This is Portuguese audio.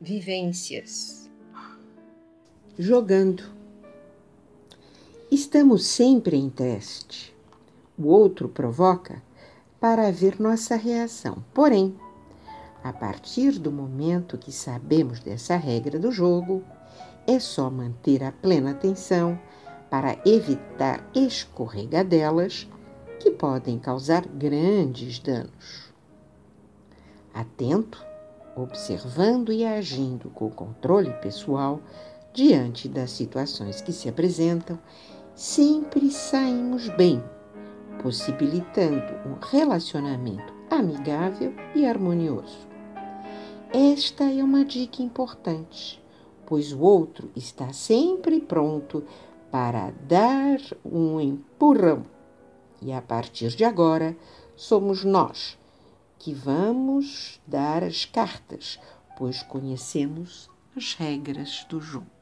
vivências. Jogando. Estamos sempre em teste. O outro provoca para ver nossa reação. Porém, a partir do momento que sabemos dessa regra do jogo, é só manter a plena atenção para evitar escorregadelas que podem causar grandes danos. Atento, observando e agindo com controle pessoal diante das situações que se apresentam, sempre saímos bem, possibilitando um relacionamento amigável e harmonioso. Esta é uma dica importante, pois o outro está sempre pronto para dar um empurrão. E a partir de agora, somos nós que vamos dar as cartas, pois conhecemos as regras do jogo.